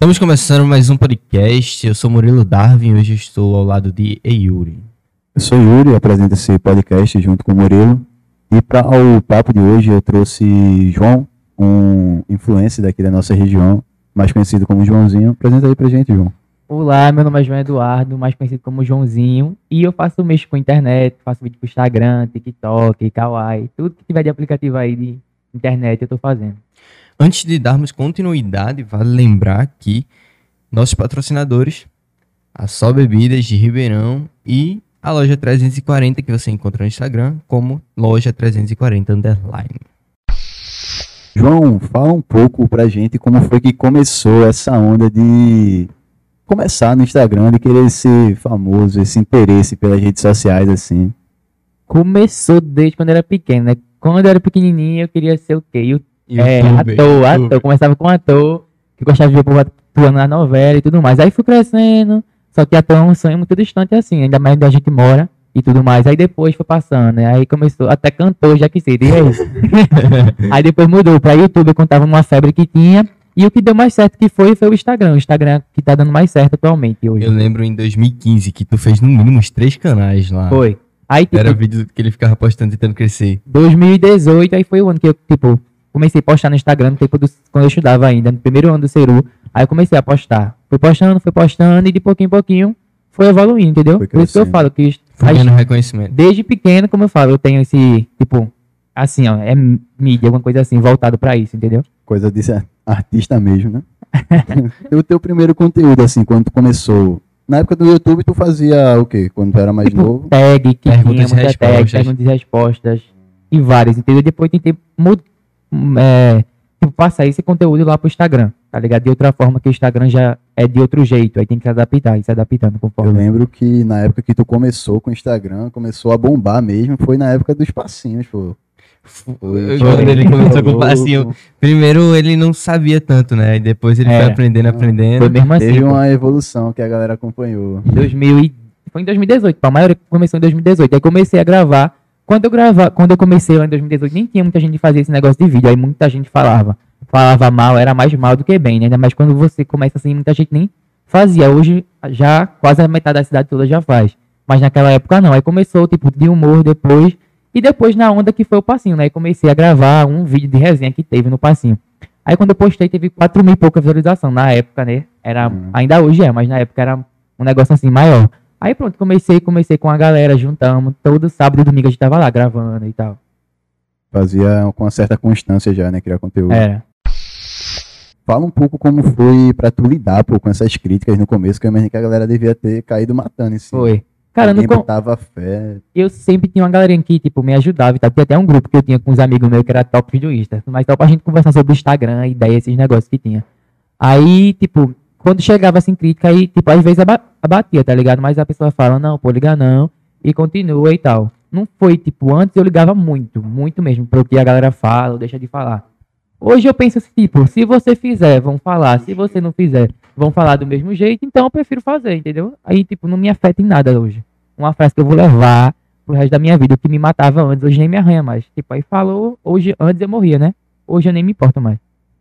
Estamos começando mais um podcast. Eu sou Murilo Darwin. Hoje estou ao lado de Eyuri. Eu sou Yuri, apresento esse podcast junto com o Murilo. E para o papo de hoje eu trouxe João, um influencer daqui da nossa região, mais conhecido como Joãozinho. Apresenta aí pra gente, João. Olá, meu nome é João Eduardo, mais conhecido como Joãozinho, e eu faço mexo com internet, faço vídeo pro Instagram, TikTok, Kawaii, tudo que tiver de aplicativo aí de internet eu tô fazendo. Antes de darmos continuidade, vale lembrar que nossos patrocinadores, a Só Bebidas de Ribeirão e a loja 340 que você encontra no Instagram como loja 340 underline. João, fala um pouco pra gente como foi que começou essa onda de começar no Instagram, de querer ser famoso, esse interesse pelas redes sociais, assim. Começou desde quando eu era pequeno, né? Quando eu era pequenininho eu queria ser o quê? Eu, é, ator, youtuber. ator. Começava com ator, que gostava de ver o povo atuando na novela e tudo mais. Aí fui crescendo, só que ator é um sonho muito distante assim, ainda mais onde a gente mora e tudo mais. Aí depois foi passando, né? Aí começou, até cantor, já que seria isso. Aí depois mudou pra YouTube, quando tava numa febre que tinha. E o que deu mais certo que foi, foi o Instagram. O Instagram que tá dando mais certo atualmente hoje. Eu lembro em 2015 que tu fez no mínimo uns três canais lá. Foi. Aí, tipo, Era vídeo que ele ficava postando tentando crescer. 2018, aí foi o ano que eu, tipo, comecei a postar no Instagram, no tempo do, quando eu estudava ainda, no primeiro ano do Ceru. Aí eu comecei a postar. Fui postando, fui postando, e de pouquinho em pouquinho foi evoluindo, entendeu? Foi Por isso que eu falo que Foi as- reconhecimento. desde pequeno, como eu falo, eu tenho esse, tipo, assim, ó, é mídia, alguma coisa assim, voltado pra isso, entendeu? Coisa de ser artista mesmo, né? e o teu primeiro conteúdo, assim, quando tu começou... Na época do YouTube, tu fazia o quê? Quando tu era mais tipo, novo? tag, que Perguntas tinha e muita tag, respostas. perguntas e respostas, e várias, entendeu? Depois tentei é, tipo, passar esse conteúdo lá pro Instagram, tá ligado? De outra forma que o Instagram já é de outro jeito, aí tem que se adaptar, e se adaptando Eu conforme. lembro que na época que tu começou com o Instagram, começou a bombar mesmo, foi na época dos passinhos, pô. Foi- Quando ele começou com o passinho. Primeiro ele não sabia tanto, né? E depois ele foi É. aprendendo, aprendendo. Foi mesmo assim, Teve pô. uma evolução que a galera acompanhou. 2000 e... Foi em 2018, pô, a maioria começou em 2018. Aí comecei a gravar. Quando eu gravar, quando eu comecei lá em 2018, nem tinha muita gente que fazia esse negócio de vídeo. Aí muita gente falava. Falava mal, era mais mal do que bem, né? Ainda mais quando você começa assim, muita gente nem fazia. Hoje já quase a metade da cidade toda já faz. Mas naquela época não. Aí começou, tipo, de humor depois. E depois na onda que foi o passinho, né? Aí comecei a gravar um vídeo de resenha que teve no passinho. Aí quando eu postei, teve 4 mil e pouca visualização. Na época, né? Era, Hum. ainda hoje é, mas na época era um negócio assim maior. Aí pronto, comecei, comecei com a galera, juntamos. Todo sábado e domingo a gente tava lá gravando e tal. Fazia com uma certa constância já, né? Criar conteúdo. Era. Fala um pouco como foi pra tu lidar pô, com essas críticas no começo, que eu imagino que a galera devia ter caído matando em si. Foi. Cara, no Ninguém com... fé. eu sempre tinha uma galerinha que, tipo, me ajudava e tal. Tinha até um grupo que eu tinha com uns amigos meus que era top Insta. Mas só pra gente conversar sobre o Instagram, ideia, esses negócios que tinha. Aí, tipo, quando chegava assim crítica, aí, tipo, às vezes abatia, tá ligado? Mas a pessoa fala, não, pô, liga não. E continua e tal. Não foi, tipo, antes eu ligava muito, muito mesmo, pro que a galera fala ou deixa de falar. Hoje eu penso assim, tipo, se você fizer, vão falar. Se você não fizer, vão falar do mesmo jeito. Então eu prefiro fazer, entendeu? Aí, tipo, não me afeta em nada hoje. Uma frase que eu vou levar pro resto da minha vida. O que me matava antes, hoje nem me arranha mais. Tipo, aí falou, hoje, antes eu morria, né? Hoje eu nem me importo mais.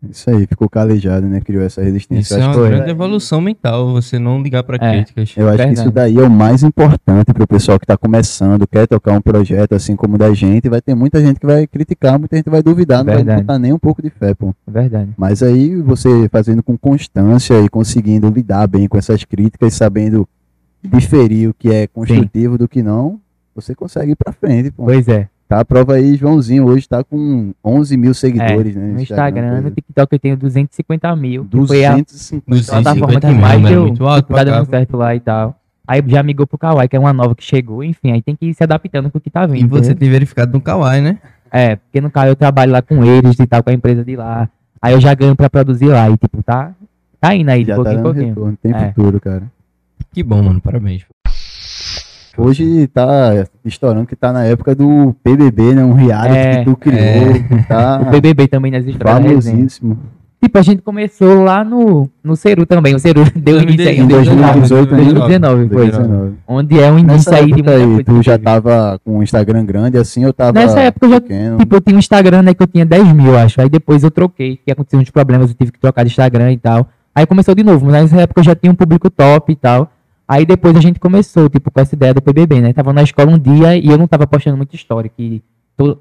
Isso aí, ficou calejado, né? Criou essa resistência. Isso é uma que- grande evolução mental, você não ligar pra É. críticas. Eu acho que Verdade. isso daí é o mais importante para o pessoal que está começando, quer tocar um projeto assim como o da gente. Vai ter muita gente que vai criticar, muita gente vai duvidar, não vai Verdade. botar nem um pouco de fé, pô. É verdade. Mas aí você fazendo com constância e conseguindo lidar bem com essas críticas, sabendo diferir o que é construtivo do que não, você consegue ir pra frente, pô. Pois é. Tá a prova aí, Joãozinho hoje tá com 11 mil seguidores, né? No Instagram, no coisa. TikTok eu tenho 250 mil. que Foi a 250 plataforma 250 que mil, mais né? deu Muito alto tá dando certo lá e tal. Aí já migou pro Kawaii, que é uma nova que chegou. Enfim, aí tem que ir se adaptando com o que tá vindo. E você entendeu? tem verificado no Kawaii, né? É, porque no Kawaii eu trabalho lá com eles e tal, com a empresa de lá. Aí eu já ganho pra produzir lá. E tipo, tá, tá indo aí de já tá pouquinho em dando pouquinho. retorno, tem É. futuro, cara. Que bom, mano. Parabéns. Hoje tá estourando que tá na época do PBB, né? Um reality É, que tu criou, O tá BBB também nas histórias. da resenha. famosíssimo. Tipo, a gente começou lá no, no Ceru também. O Ceru deu início aí Em em 2018, 2019, foi. 2019. Onde é um início Nessa aí de muita aí, coisa. tu que já tava com o Instagram grande assim, eu tava Nessa época eu já pequeno. Tipo, eu tinha um Instagram, né, que eu tinha 10 mil, acho. Aí depois eu troquei, que aconteceu uns problemas, eu tive que trocar de Instagram e tal. Aí começou de novo, mas nessa época eu já tinha um público top e tal. Aí depois a gente começou, tipo, com essa ideia do PBB, né? Tava na escola um dia e eu não tava postando muita história, que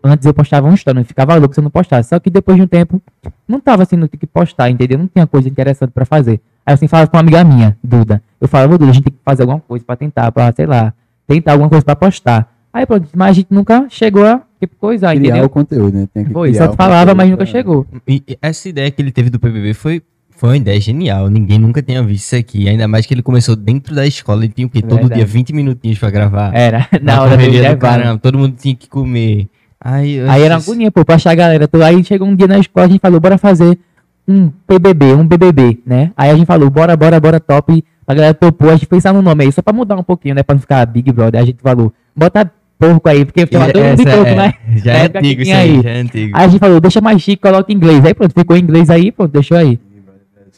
antes eu postava uma história, eu ficava louco se eu não postasse. Só que depois de um tempo, não tava assim, não tinha que postar, entendeu? Não tinha coisa interessante pra fazer. Aí eu assim falava com uma amiga minha, Duda. Eu falava, Duda, a gente tem que fazer alguma coisa pra tentar, pra, sei lá, tentar alguma coisa pra postar. Aí pronto, mas a gente nunca chegou a, tipo, coisar, Criar entendeu? o conteúdo, né? Tem que Foi, criar só falava, mas nunca pra- chegou. E e essa ideia que ele teve do PBB foi, foi uma ideia genial. Ninguém nunca tinha visto isso aqui. Ainda mais que ele começou dentro da escola. Ele tinha o quê? Todo Verdade. dia 20 minutinhos pra gravar. Era, Na na hora do do levar. caramba. Todo mundo tinha que comer. Aí, Aí era uma disse, agonia, pô, pra achar a galera. Aí chegou um dia na escola, a gente falou, bora fazer um PBB, um BBB, né? Aí a gente falou, bora, bora, bora, top. A galera topou, a gente pensar no nome aí, só pra mudar um pouquinho, né? Pra não ficar Big Brother. A gente falou, bota porco aí, porque ficava todo mundo de porco, é- né? Já é antigo isso aí, aí. já é antigo. Aí a gente falou, deixa mais chique, coloca em inglês. Aí pronto, ficou em inglês aí, pronto, deixou aí.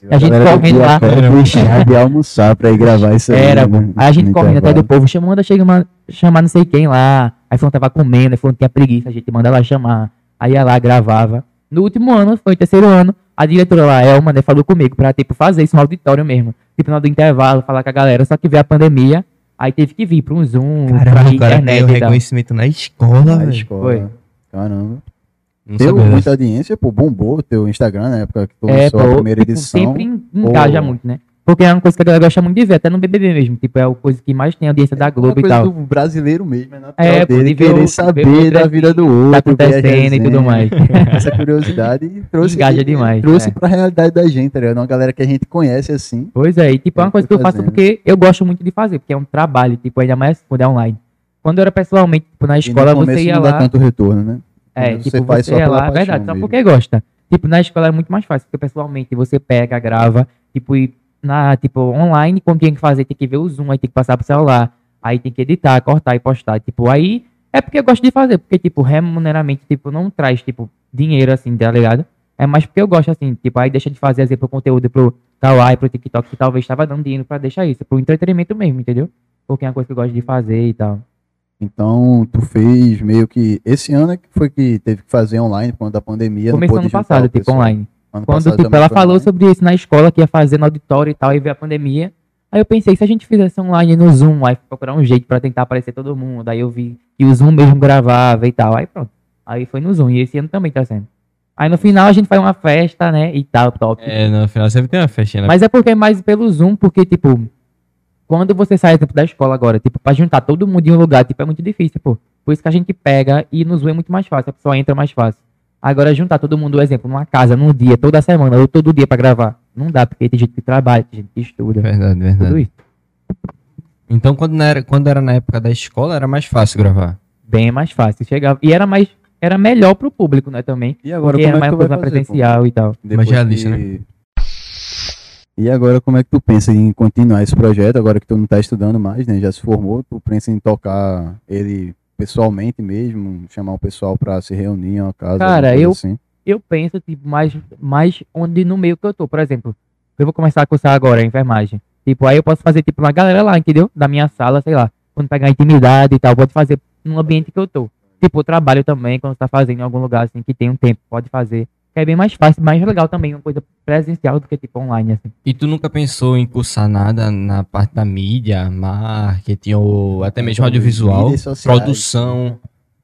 A gente galera correndo lá. deixar de almoçar pra ir gravar isso aí. Era, né? Aí a gente correndo atrás do povo, chamando, chega uma, chamar não sei quem lá. Aí falando tava comendo, aí falando que tinha preguiça, a gente manda lá chamar. Aí ia lá, gravava. No último ano, foi o terceiro ano, a diretora lá, Elma, né, falou comigo pra, tipo, fazer isso no auditório mesmo. Tipo, no do intervalo, falar com a galera, só que veio a pandemia, aí teve que vir pra um Zoom, Caramba, pra o cara internet e tal. reconhecimento na escola, Na velho. escola. Foi. Caramba. Não Deu muita dessa. audiência, pô, bombou o teu Instagram na época que É, lançou pô, a primeira tipo, edição. sempre en- engaja ou- muito, né? Porque é uma coisa que a galera gosta muito de ver, até no BBB mesmo. Tipo, é a coisa que mais tem audiência da É Globo e tal. do brasileiro mesmo, é natural É, pô, dele ver querer saber ver da vida do outro, Tá ver as acontecendo e tudo mais. Essa curiosidade trouxe, Engaja demais, trouxe é. pra realidade da gente, tá ligado? Uma galera que a gente conhece assim. Pois é, e tipo, é uma coisa que eu faço fazendo. porque eu gosto muito de fazer, porque é um trabalho, tipo, ainda mais quando é online. Quando eu era pessoalmente, tipo, na escola, você ia não dá lá. tanto retorno, né? É, Você tipo, faz você só pela lá, verdade, só porque gosta. Tipo, na escola é muito mais fácil, porque pessoalmente você pega, grava, tipo, e na, tipo, online, quando tem que fazer, tem que ver o zoom, aí tem que passar pro celular, aí tem que editar, cortar e postar. Tipo, aí é porque eu gosto de fazer, porque, tipo, remuneramente, tipo, não traz, tipo, dinheiro assim, tá ligado? É mais porque eu gosto, assim, tipo, aí deixa de fazer, exemplo, conteúdo pro Kawaii, pro TikTok, que talvez tava dando dinheiro pra deixar isso, pro entretenimento mesmo, entendeu? Porque é uma coisa que eu gosto de fazer e tal. Então, tu fez meio que. Esse ano é que foi que teve que fazer online por conta da pandemia. Começou ano passado, tipo, pessoal. online. Ano Quando passado tipo, ela falou online. sobre isso na escola, que ia fazer no auditório e tal, e veio a pandemia. Aí eu pensei, se a gente fizesse online no Zoom, aí procurar um jeito pra tentar aparecer todo mundo. Aí eu vi que o Zoom mesmo gravava e tal. Aí pronto. Aí foi no Zoom. E esse ano também tá sendo. Aí no final a gente faz uma festa, né? E tal, top. É, no final sempre tem uma festinha. né? Mas é porque é mais pelo Zoom, porque, tipo, quando você sai exemplo, da escola agora, tipo, pra juntar todo mundo em um lugar, tipo, é muito difícil, pô. Por isso que a gente pega e no Zoom é muito mais fácil, a pessoa entra mais fácil. Agora, juntar todo mundo, exemplo, numa casa, num dia, toda semana, ou todo dia pra gravar, não dá, porque tem gente que trabalha, tem gente que estuda, Verdade, tudo verdade. isso. Então, quando, era, quando era na época da escola, era mais fácil gravar. Bem mais fácil. Chegava, e era mais, era melhor pro público, né, também. E agora Porque como era é mais coisa vai mais fazer? pô? presencial e tal. Depois já é a lista, que- E agora como é que tu pensa em continuar esse projeto, agora que tu não tá estudando mais, né? Já se formou, tu pensa em tocar ele pessoalmente mesmo, chamar o pessoal pra se reunir em uma casa, Cara, eu- assim. eu penso, tipo, mais, mais onde no meio que eu tô. Por exemplo, eu vou começar a cursar agora a enfermagem. Tipo, aí eu posso fazer, tipo, uma galera lá, entendeu? Da minha sala, sei lá. Quando pegar intimidade e tal, pode fazer no ambiente que eu tô. Tipo, trabalho também, quando você tá fazendo em algum lugar, assim, que tem um tempo, pode fazer. Que é bem mais fácil, mais legal também, uma coisa presencial do que, tipo, online, assim. E tu nunca pensou em cursar nada na parte da mídia, marketing ou até mesmo audiovisual? Sociais. Produção. Tem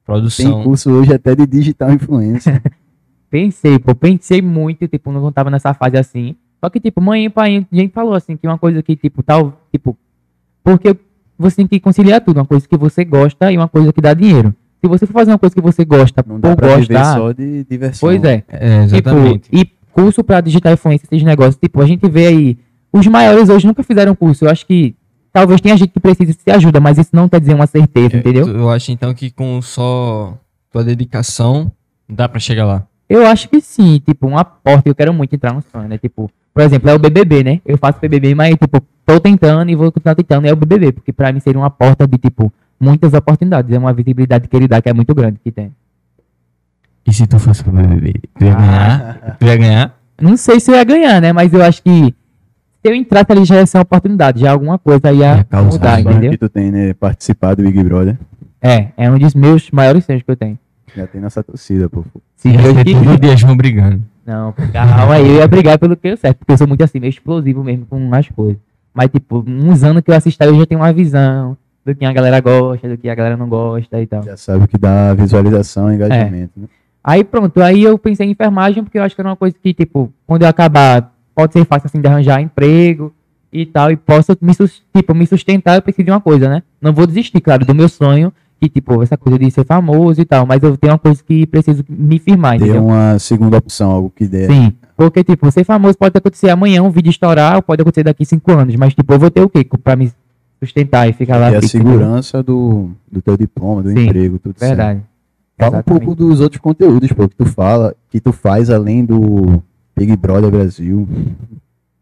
Produção. curso hoje até de digital influencer. Pensei, pô, pensei muito, tipo, não tava nessa fase assim. Só que, tipo, mãe e pai, a gente falou assim, que uma coisa que, tipo, tal, tipo, porque você tem que conciliar tudo, uma coisa que você gosta e uma coisa que dá dinheiro. Se você for fazer uma coisa que você gosta Não dá por pra viver gostar, só de diversão. pois é. É, exatamente. Tipo, e curso pra digital influência, esses negócios, tipo, a gente vê aí, os maiores hoje nunca fizeram curso. Eu acho que talvez tenha gente que precise de ajuda, mas isso não quer dizer uma certeza, É, entendeu? Eu acho então que com só tua dedicação dá pra chegar lá. Eu acho que sim, tipo, uma porta eu quero muito entrar no sonho, né? Tipo, por exemplo, é o BBB, né? Eu faço BBB, mas, tipo, tô tentando e vou continuar tentando, é o BBB, porque pra mim seria uma porta de, tipo, muitas oportunidades. É uma visibilidade que ele dá que é muito grande que tem. E se tu fosse pro BBB? Tu ia Ah. ganhar? Tu ia ganhar? Não sei se eu ia ganhar, né? Mas eu acho que se eu entrasse ali já ia ser uma oportunidade, já alguma coisa ia Ia mudar, entendeu? que tu tem, né? Participar do Big Brother. É, é um dos meus maiores sonhos que eu tenho. Já tem nossa torcida, pô. Se Deus quiser. todo dia João brigando. Não, calma aí, eu ia brigar pelo que eu certo, porque eu sou muito assim, meio explosivo mesmo com as coisas. Mas, tipo, uns anos que eu assisto aí, eu já tenho uma visão do que a galera gosta, do que a galera não gosta e tal. Já sabe o que dá visualização e engajamento. Né? Aí pronto, aí eu pensei em enfermagem porque eu acho que era uma coisa que, tipo, quando eu acabar, pode ser fácil assim de arranjar emprego e tal, e posso me, tipo, me sustentar, eu preciso de uma coisa, né? Não vou desistir, claro, do meu sonho, que, tipo, essa coisa de ser famoso e tal, mas eu tenho uma coisa que preciso me firmar, Ter uma segunda opção, algo que dê. Sim, porque, tipo, ser famoso pode acontecer amanhã, um vídeo estourar, ou pode acontecer daqui cinco anos, mas, tipo, eu vou ter o quê pra me sustentar e ficar lá E a fixo, entendeu? segurança do, do teu diploma, do Sim, emprego, tudo certo. Verdade. Fala um Exatamente. pouco dos outros conteúdos, pô, que tu fala, que tu faz além do Big Brother Brasil.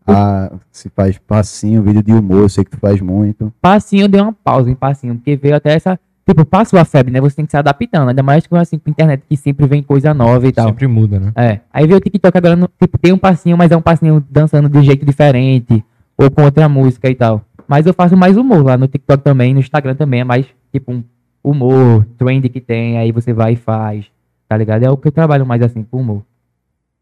Ah, se faz passinho, vídeo de humor, eu sei que tu faz muito. passinho eu dei uma pausa em passinho, porque veio até essa. Tipo, passou a febre, né? Você tem que se adaptando. Ainda mais com assim, com internet que sempre vem coisa nova e tal. Sempre muda, né? É. Aí veio o TikTok agora, no- tipo, tem um passinho, mas é um passinho dançando de um jeito diferente. Ou com outra música e tal. Mas eu faço mais humor lá no TikTok também, no Instagram também. É mais, tipo, um humor, trend que tem. Aí você vai e faz. Tá ligado? É o que eu trabalho mais assim, com humor.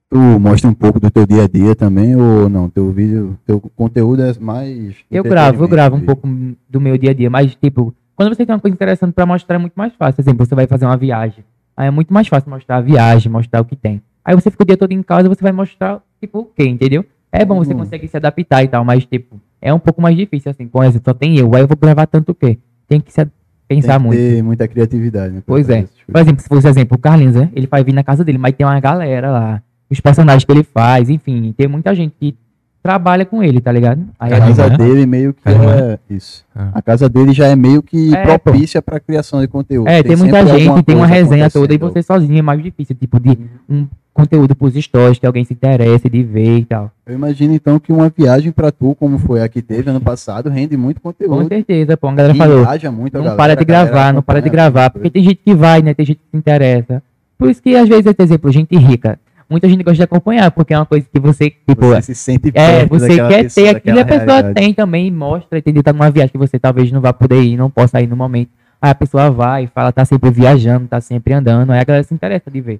Tu mostra um pouco do teu dia a dia também, ou não? Teu vídeo, teu conteúdo é mais. Eu gravo, eu gravo um pouco do meu dia a dia, mas tipo, quando você tem uma coisa interessante pra mostrar é muito mais fácil. Por exemplo, você vai fazer uma viagem. Aí é muito mais fácil mostrar a viagem, mostrar o que tem. Aí você fica o dia todo em casa, você vai mostrar, tipo, o quê, entendeu? É bom, você Uhum. consegue se adaptar e tal, mas, tipo, é um pouco mais difícil, assim. Por exemplo, só tem eu, aí eu vou gravar tanto o quê? Tem que se a- Tem pensar que muito. ter muita criatividade, né? Pois é. essas Por exemplo, se fosse exemplo, o Carlinhos, né? Ele vai vir na casa dele, mas tem uma galera lá. Os personagens que ele faz, enfim, tem muita gente que trabalha com ele, tá ligado? Aí A é casa né? dele meio que é. Isso. Ah. A casa dele já é meio que É, propícia pra criação de conteúdo. É, tem, muita sempre gente, tem uma resenha toda e você sozinho é mais difícil, tipo, de um conteúdo pros stories que alguém se interesse de ver e tal. Eu imagino então que uma viagem pra tu, como foi a que teve ano passado, rende muito Com conteúdo. certeza, pô, a galera E falou, engaja muito a não galera, para de gravar, não para de gravar, porque tem gente que vai, né, tem gente que se interessa. Por isso que às vezes, por exemplo, gente rica, muita gente gosta de acompanhar, porque é uma coisa que você, tipo, Você se sente é, você quer pessoa, ter aquilo e a pessoa realidade. tem também, e mostra, entendeu? Tá numa viagem que você talvez não vá poder ir, não possa ir no momento. Aí a pessoa vai, fala, tá sempre viajando, tá sempre andando, aí a galera se interessa de ver,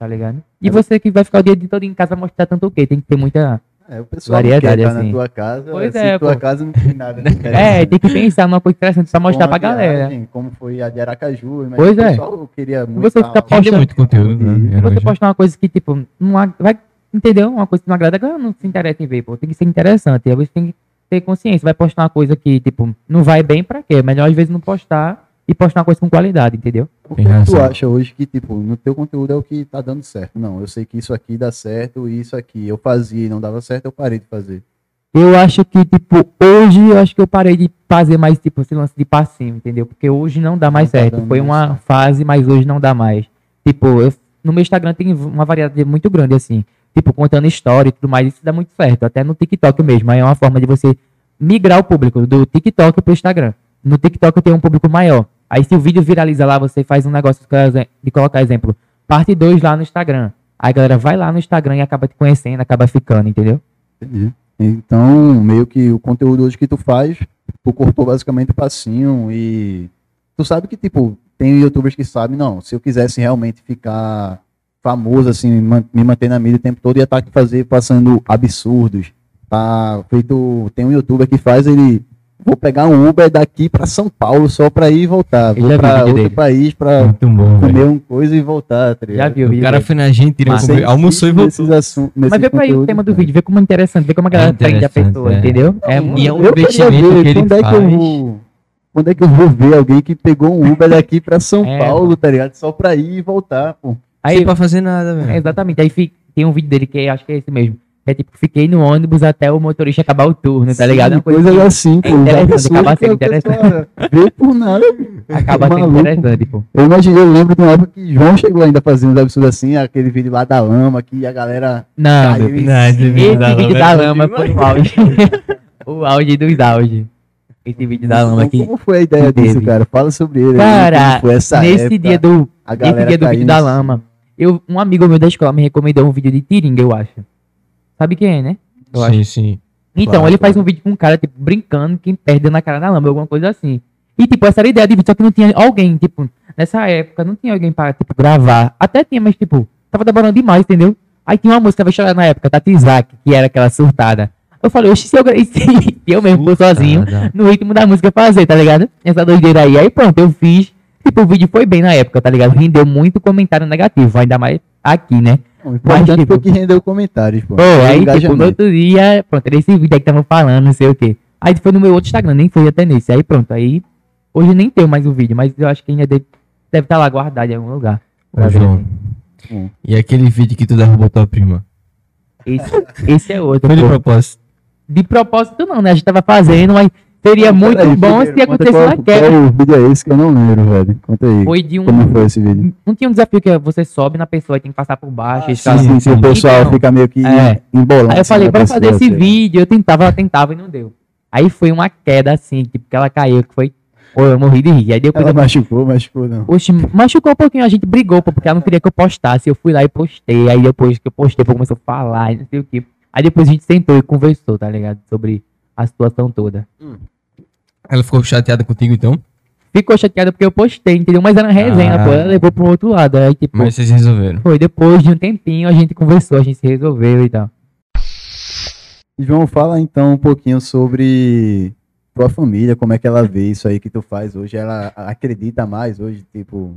tá ligado? E É. você que vai ficar o dia todo em casa vai mostrar tanto o quê? Tem que ter muita. É, o pessoal Variedade, assim. na tua casa, Pois se é, tua pô. casa não tem nada. né? É, tem que pensar numa coisa interessante pra mostrar pra a galera. viagem, Como foi a de Aracaju. imagina Pois o é. pessoal queria muito você tá fica postando- muito conteúdo, né? Se você postar uma coisa que, tipo, não vai. Entendeu? Uma coisa que não agrada, a galera não se interessa em ver, pô. Tem que ser interessante. Aí você tem que ter consciência. Vai postar uma coisa que, tipo, não vai bem pra quê? Melhor às vezes não postar e postar uma coisa com qualidade, entendeu? O Tem que tu acha hoje que, tipo, no teu conteúdo é o que tá dando certo? Não, eu sei que isso aqui dá certo e isso aqui eu fazia e não dava certo, eu parei de fazer. Eu acho que, tipo, hoje eu acho que eu parei de fazer mais, tipo, esse lance de passinho, entendeu? Porque hoje não dá mais Não tá certo. dando Foi uma certo. fase, mas hoje não dá mais. Tipo, eu, no meu Instagram tem uma variedade muito grande, assim. Tipo, contando história e tudo mais, isso dá muito certo. Até no TikTok mesmo. Aí é uma forma de você migrar o público do TikTok pro Instagram. No TikTok eu tenho um público maior. Aí se o vídeo viraliza lá, você faz um negócio de colocar exemplo. Parte 2 lá no Instagram. Aí a galera vai lá no Instagram e acaba te conhecendo, acaba ficando, entendeu? Entendi. Então, meio que o conteúdo hoje que tu faz, tu cortou basicamente o passinho e tu sabe que, tipo, tem youtubers que sabem, não, se eu quisesse realmente ficar famoso, assim, me manter na mídia o tempo todo, ia estar que fazer passando absurdos. Tá feito, tem um youtuber que faz ele, vou pegar um Uber daqui pra São Paulo só pra ir e voltar, vou pra vídeo outro dele. país velho. comer uma coisa e voltar, tá Já viu o cara foi na Argentina, Mas comeu- almoçou e voltou. Mas vê pra aí o tema do vídeo, vê como é interessante, vê como a galera É prende a pessoa, é. entendeu? É, E é um Eu investimento ver que ele quando é que eu faz. vou- Quando é que eu vou ver alguém que pegou um Uber daqui pra São É, Paulo, tá ligado? Só pra ir e voltar, pô. aí, Sem pra fazer nada, é, velho. exatamente, aí tem um vídeo dele que é- acho que é esse mesmo. É tipo, fiquei no ônibus até o motorista acabar o turno, tá ligado? É Sim, uma coisa que assim, pô. é interessante, acaba sendo a pessoa Vê por nada. acaba sendo maluco. interessante, pô. Eu imaginei, eu lembro de uma época que João chegou ainda fazendo uns absurdos assim, aquele vídeo lá da lama, que a galera Não. Não, esse cima. vídeo da Esse vídeo da lama é foi o auge. o auge dos auge. Esse vídeo da lama Como- aqui. Como foi a ideia que disso, cara? Fala sobre ele. Cara, como foi essa nesse época, dia do, a Esse galera dia do vídeo da lama, eu, um amigo meu da escola me recomendou um vídeo de Tiringa, eu acho. Sabe quem é, né? Eu acho. Sim, sim. Então, Claro, ele faz claro. um vídeo com um cara, tipo, brincando, quem perde na cara da lama, alguma coisa assim. E, tipo, essa era a ideia de vídeo, só que não tinha alguém, tipo, nessa época, não tinha alguém pra, tipo, gravar. Até tinha, mas, tipo, tava demorando demais, entendeu? Aí tinha uma música eu estava na época, Tati Isaac, que era aquela surtada. Eu falei, oxe, se eu, se eu mesmo for sozinho, no ritmo da música fazer, tá ligado? Essa doideira aí. Aí pronto, eu fiz. Tipo, o vídeo foi bem na época, tá ligado? Rendeu muito comentário negativo, ainda mais aqui, né? O importante tipo- foi que rendeu comentários, pô. Pô, aí, tipo, no outro dia, pronto, era esse vídeo aí que tava falando, não sei o quê. Aí foi no meu outro Instagram, nem foi até nesse. Aí pronto, aí. Hoje nem tenho mais o vídeo, mas eu acho que ainda deve estar lá guardado em algum lugar. Ô, João. Hum. E aquele vídeo que tu derrubou tua prima? Esse, esse é outro. Foi de pô. propósito. De propósito, não, né? A gente tava fazendo, mas seria muito peraí, bom primeiro, se acontecesse uma queda. Qual vídeo é esse que eu não lembro, velho? Conta aí. Foi de um. Como foi esse vídeo? Não tinha um desafio que você sobe na pessoa e tem que passar por baixo. Ah, e sim, sim, sim, o pessoal Então, fica meio que é. embolando. Aí eu assim, falei, vamos pessoa, fazer esse vídeo. Eu tentava, ela tentava e não deu. Aí foi uma queda assim, tipo, que ela caiu, que foi. Pô, eu morri de rir. Aí depois Ela eu machucou, machucou não. Oxe, machucou um pouquinho, a gente brigou, pô, porque ela não queria que eu postasse. Eu fui lá e postei. Aí depois que eu postei, pô, começou a falar e não sei o que. Aí depois a gente sentou e conversou, tá ligado? Sobre a situação toda. Ela ficou chateada contigo então? Ficou chateada porque eu postei, entendeu? Mas era uma resenha, Ah. pô. Ela levou pro outro lado. Aí, tipo, Mas vocês resolveram. foi depois de um tempinho, a gente conversou, a gente se resolveu e tal. João, fala então um pouquinho sobre tua família, como é que ela vê isso aí que tu faz hoje. Ela acredita mais hoje, tipo,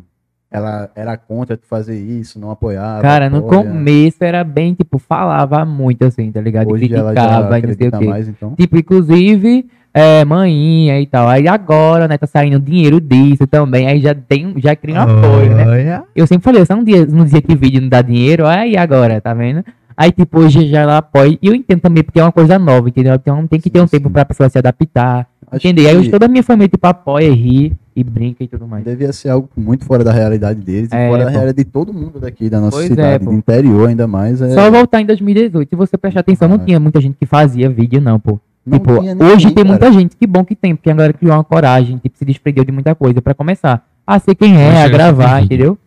ela era contra tu fazer isso, não apoiava. Cara, no apoia. começo era bem, tipo, falava muito assim, tá ligado? E Hoje ela já criticava e não sei o quê. mais, então. Tipo, inclusive, é, manhinha e tal. Aí agora, né, tá saindo dinheiro disso também. Aí já tem, já cria um apoio, né? Eu sempre falei, você não dizia, não dizia que vídeo não dá dinheiro, aí agora, tá vendo? Aí, tipo, hoje já ela apoia. E eu entendo também, porque é uma coisa nova, entendeu? Então tem que ter um Sim, tempo sim. pra pessoa se adaptar. Acho entender? Aí que hoje toda a minha família, tipo, apoia, ri e brinca e tudo mais. devia ser algo muito fora da realidade deles e É, fora da realidade de todo mundo daqui, da nossa Pois é, cidade, pô. do interior ainda mais. É, Só voltar em 2018, se você prestar atenção, não Ah. tinha muita gente que fazia vídeo, não, pô. não tipo, tinha ninguém, hoje tem cara. muita gente, que bom que tem, porque a galera criou uma coragem, tipo, se desprendeu de muita coisa pra começar a ser quem é, Hoje a gravar, entendeu?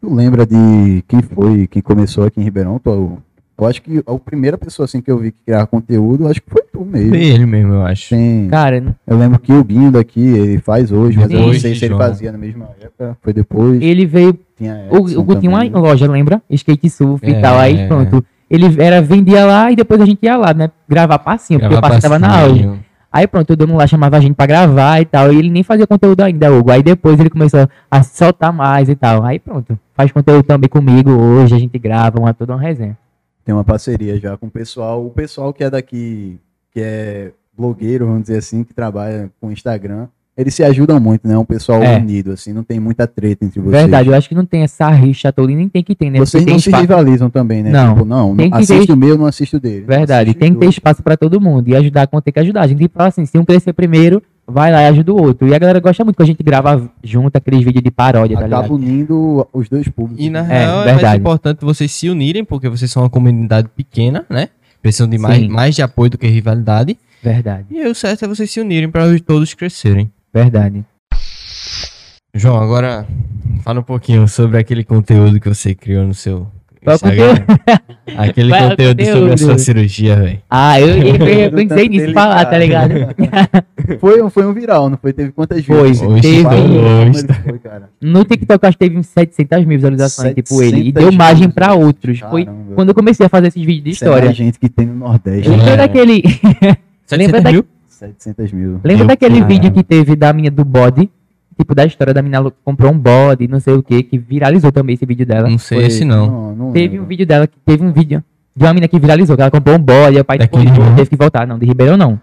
Tu lembra de quem foi, quem começou aqui em Ribeirão? Tu, eu acho que a primeira pessoa assim que eu vi que criava conteúdo, acho que foi tu mesmo. Foi ele mesmo, eu acho. Tem, Cara, n- eu lembro que o Guinho daqui, ele faz hoje, mas eu não sei se ele fazia na mesma época. Foi depois. ele veio Tinha O, o Guto tinha uma loja, lembra? Skate surf É. e tal. Aí pronto. Ele era, vendia lá e depois a gente ia lá, né? Gravar passinho, porque o passinho tava na auge. passinho. Aí pronto, o dono lá chamava a gente pra gravar e tal. E ele nem fazia conteúdo ainda, Hugo. Aí depois ele começou a se soltar mais e tal. Aí pronto. Faz conteúdo também comigo hoje, a gente grava uma, toda uma resenha. Tem uma parceria já com o pessoal. O pessoal que é daqui, que é blogueiro, vamos dizer assim, que trabalha com Instagram. Eles se ajudam muito, né? Um pessoal É. unido, assim, não tem muita treta entre vocês. Verdade, eu acho que não tem essa rixa toda e nem tem que ter, né? Vocês Porque não se espaço- rivalizam também, né? Não. Tipo, não, Tem não ter- assisto o meu, não assisto dele. Verdade, tem que ter espaço pra todo mundo e ajudar quando tem que ajudar. A gente fala assim, se um crescer primeiro, vai lá e ajuda o outro. E a galera gosta muito que a gente grava junto aqueles vídeos de paródia, tá Acaba ligado? unindo os dois públicos. E na né? É, real é, mais verdade. importante vocês se unirem, porque vocês são uma comunidade pequena, né? Precisam de mais, Sim. mais de apoio do que rivalidade. Verdade, E aí o certo é vocês se unirem para todos crescerem. verdade. João, agora fala um pouquinho sobre aquele conteúdo que você criou no seu Qual Instagram. Aquele Qual conteúdo, sobre a conteúdo? sua cirurgia, velho. Ah, eu, eu, eu Conteúdo pensei nisso falar, tá ligado? Foi, um- foi um viral, não foi? Teve quantas Foi, vezes? Oxe, teve. Foi, cara. No TikTok eu acho que teve uns 700 mil visualizações, tipo ele. E 700 deu margem pra outros. Foi Caramba. quando eu comecei a fazer esses vídeos de é história. gente que tem no Nordeste. É. Lembra daquele, 700 da- mil? 700 mil. lembra Meu daquele caramba. vídeo que teve da minha do body? Tipo, da história da menina que comprou um body, não sei o que, que viralizou também esse vídeo dela. Não sei Foi- esse não. não Teve um lembro. vídeo dela que teve um vídeo de uma menina que viralizou, que ela comprou um bode, aí o pai tipo, teve que voltar, não, de Ribeirão não.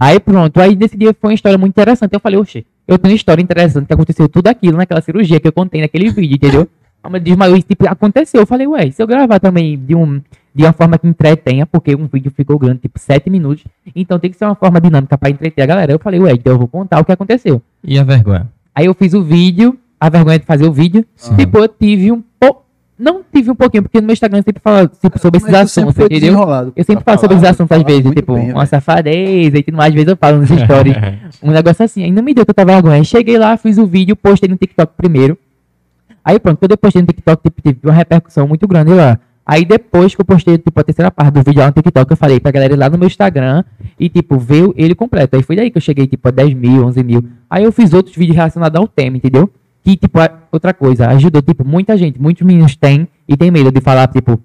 Aí pronto, aí nesse dia foi uma história muito interessante. Eu falei, oxe, eu tenho uma história interessante que aconteceu tudo aquilo naquela cirurgia que eu contei naquele vídeo, entendeu? Aí ela desmaiou e tipo, aconteceu. Eu falei, ué, se eu gravar também de, um, de uma forma que entretenha, porque um vídeo ficou grande, tipo 7 minutos, então tem que ser uma forma dinâmica pra entreter a galera. Eu falei, ué, então eu vou contar o que aconteceu. E a vergonha? Aí eu fiz o vídeo, a vergonha de fazer o vídeo, Sim. Tipo, eu tive um pouco. Não tive um pouquinho, porque no meu Instagram eu sempre falo tipo, sobre esses Mas tu sempre assuntos, entendeu? Eu sempre falo sobre esses assuntos às vezes, tipo, bem, uma velho. safadeza e tudo mais, às vezes eu falo nos stories, um negócio assim. Ainda me deu tanta vergonha. Cheguei lá, fiz o vídeo, postei no TikTok primeiro. Aí pronto, quando eu postei no TikTok, tipo, teve uma repercussão muito grande lá. Aí depois que eu postei, tipo, a terceira parte do vídeo lá no TikTok, eu falei pra galera ir lá no meu Instagram e, tipo, ver ele completo. Aí foi daí que eu cheguei, tipo, a 10 mil, 11 mil. Aí eu fiz outros vídeos relacionados ao tema, entendeu? Que, tipo, outra coisa, ajudou, tipo, muita gente, muitos meninos têm e tem medo de falar, tipo,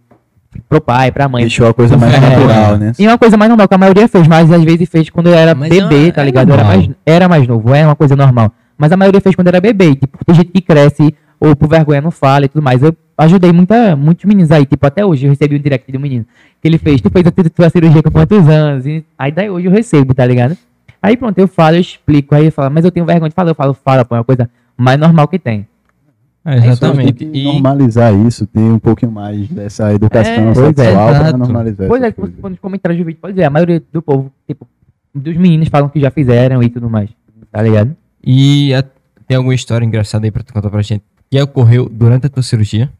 pro pai, pra mãe. Deixou a coisa mais É. natural, né? E uma coisa mais normal que a maioria fez, mas às vezes fez quando eu era Mas bebê, é- tá é ligado? Era mais, era mais novo, é uma coisa normal. Mas a maioria fez quando era bebê. Tipo, tem gente que cresce ou por vergonha não fala e tudo mais. Eu ajudei muita, muitos meninos aí, tipo, até hoje eu recebi um direct de um menino que ele fez, tu fez a tua- cirurgia com quantos anos? E aí daí hoje eu recebo, tá ligado? Aí pronto, eu falo, eu explico, aí ele fala, mas eu tenho vergonha de falar, eu falo, fala, pô, é uma coisa mais normal que tem. É, Tem exatamente. que E normalizar isso, ter um pouquinho mais dessa educação É, pois é, sexual pra exato. normalizar Pois é, coisas. você nos comentários do vídeo, pode ver, a maioria do povo, tipo, dos meninos falam que já fizeram e tudo mais, tá ligado? E a- tem alguma história engraçada aí pra tu contar pra gente que ocorreu durante a tua cirurgia?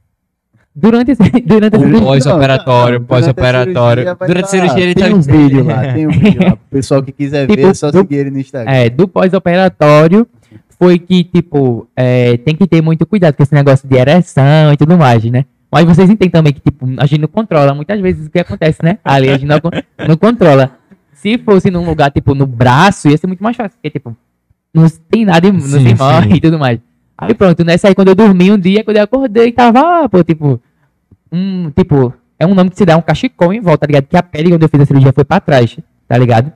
Durante durante Ou vídeo, Pós-operatório, pós-operatório. durante a Durante a cirurgia ele tem tá- um vídeo lá, tem um vídeo lá. O pessoal que quiser ver, Tipo, é só do- seguir ele no Instagram. é, do pós-operatório, foi que, tipo, é, tem que ter muito cuidado com esse negócio de ereção e tudo mais, né? Mas vocês entendem também que, tipo, a gente não controla muitas vezes o que acontece, né? Ali a gente não, não controla. Se fosse num lugar, tipo, no braço, ia ser muito mais fácil, porque, tipo, não tem nada, não Sim, morre sim. e tudo mais. Aí pronto, nessa aí, quando eu dormi um dia, quando eu acordei, tava, pô, tipo, um, tipo, é um nome que se dá um cachecol em volta, tá ligado? Que a pele, quando eu fiz a cirurgia, foi pra trás, tá ligado?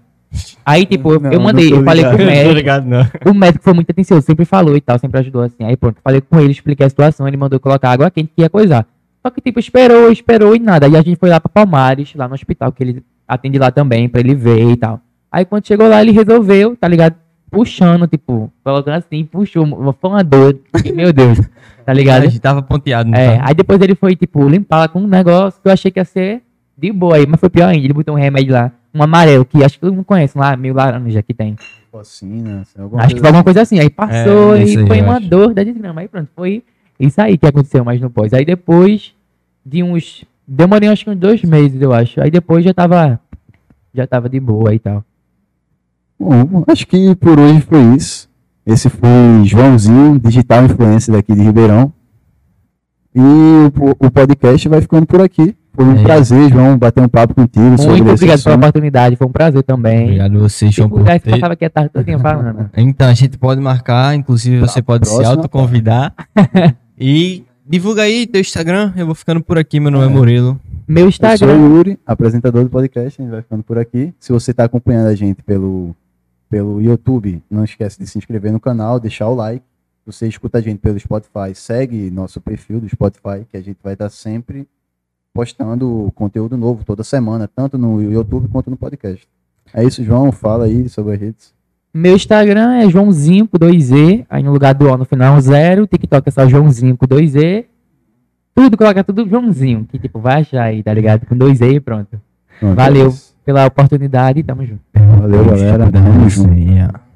Aí, tipo, eu, Não, eu mandei, eu falei com o ligado. médico, ligado, não. o médico foi muito atencioso, sempre falou e tal, sempre ajudou assim. Aí pronto, falei com ele, expliquei a situação, ele mandou colocar água quente que ia coisar. Só que tipo, esperou, esperou e nada. Aí a gente foi lá pra Palmares, lá no hospital, que ele atende lá também, pra ele ver e tal. Aí quando chegou lá, ele resolveu, tá ligado? Puxando, tipo, colocando assim, puxou, foi uma dor, meu Deus, tá A ligado? gente tava ponteado, não É, tava? aí depois ele foi, tipo, limpar com um negócio que eu achei que ia ser de boa aí, mas foi pior ainda. Ele botou um remédio lá, um amarelo, que acho que todo mundo conhece lá, meio laranja que tem. Focina, assim, alguma Acho que foi alguma coisa assim. Aí passou É, e foi uma acho. dor da desgrama. Aí pronto, foi isso aí que aconteceu mais no pós. Aí depois de uns. Demorei acho que uns dois meses, eu acho. Aí depois já tava. Já tava de boa e tal. Bom, acho que por hoje foi isso. Esse foi Joãozinho, digital influencer daqui de Ribeirão. E o, o podcast vai ficando por aqui. Foi um É. prazer, João, bater um papo contigo sobre Muito esse obrigado pela oportunidade. Foi um prazer também. Obrigado a você, João, por ter... passava aqui a tarde todinha falando. Então, a gente pode marcar, inclusive você pode se autoconvidar. e divulga aí teu Instagram, eu vou ficando por aqui, meu nome é É. Murilo. Meu Eu sou o Instagram. Yuri, apresentador do podcast, a gente vai ficando por aqui. Se você está acompanhando a gente pelo, pelo YouTube, não esquece de se inscrever no canal, deixar o like. Você escuta a gente pelo Spotify, segue nosso perfil do Spotify, que a gente vai estar sempre postando conteúdo novo toda semana, tanto no YouTube quanto no podcast. É isso, João, fala aí sobre as redes. Meu Instagram é Joãozinho com 2E. Aí no lugar do O no final zero. TikTok é só Joãozinho com 2E. Tudo, coloca tudo Joãozinho. Que tipo, vai achar aí, tá ligado? Com 2E e pronto. Pronto, Valeu. é isso. Pela oportunidade. Tamo junto. Valeu, galera. Tamo junto. Tamo junto.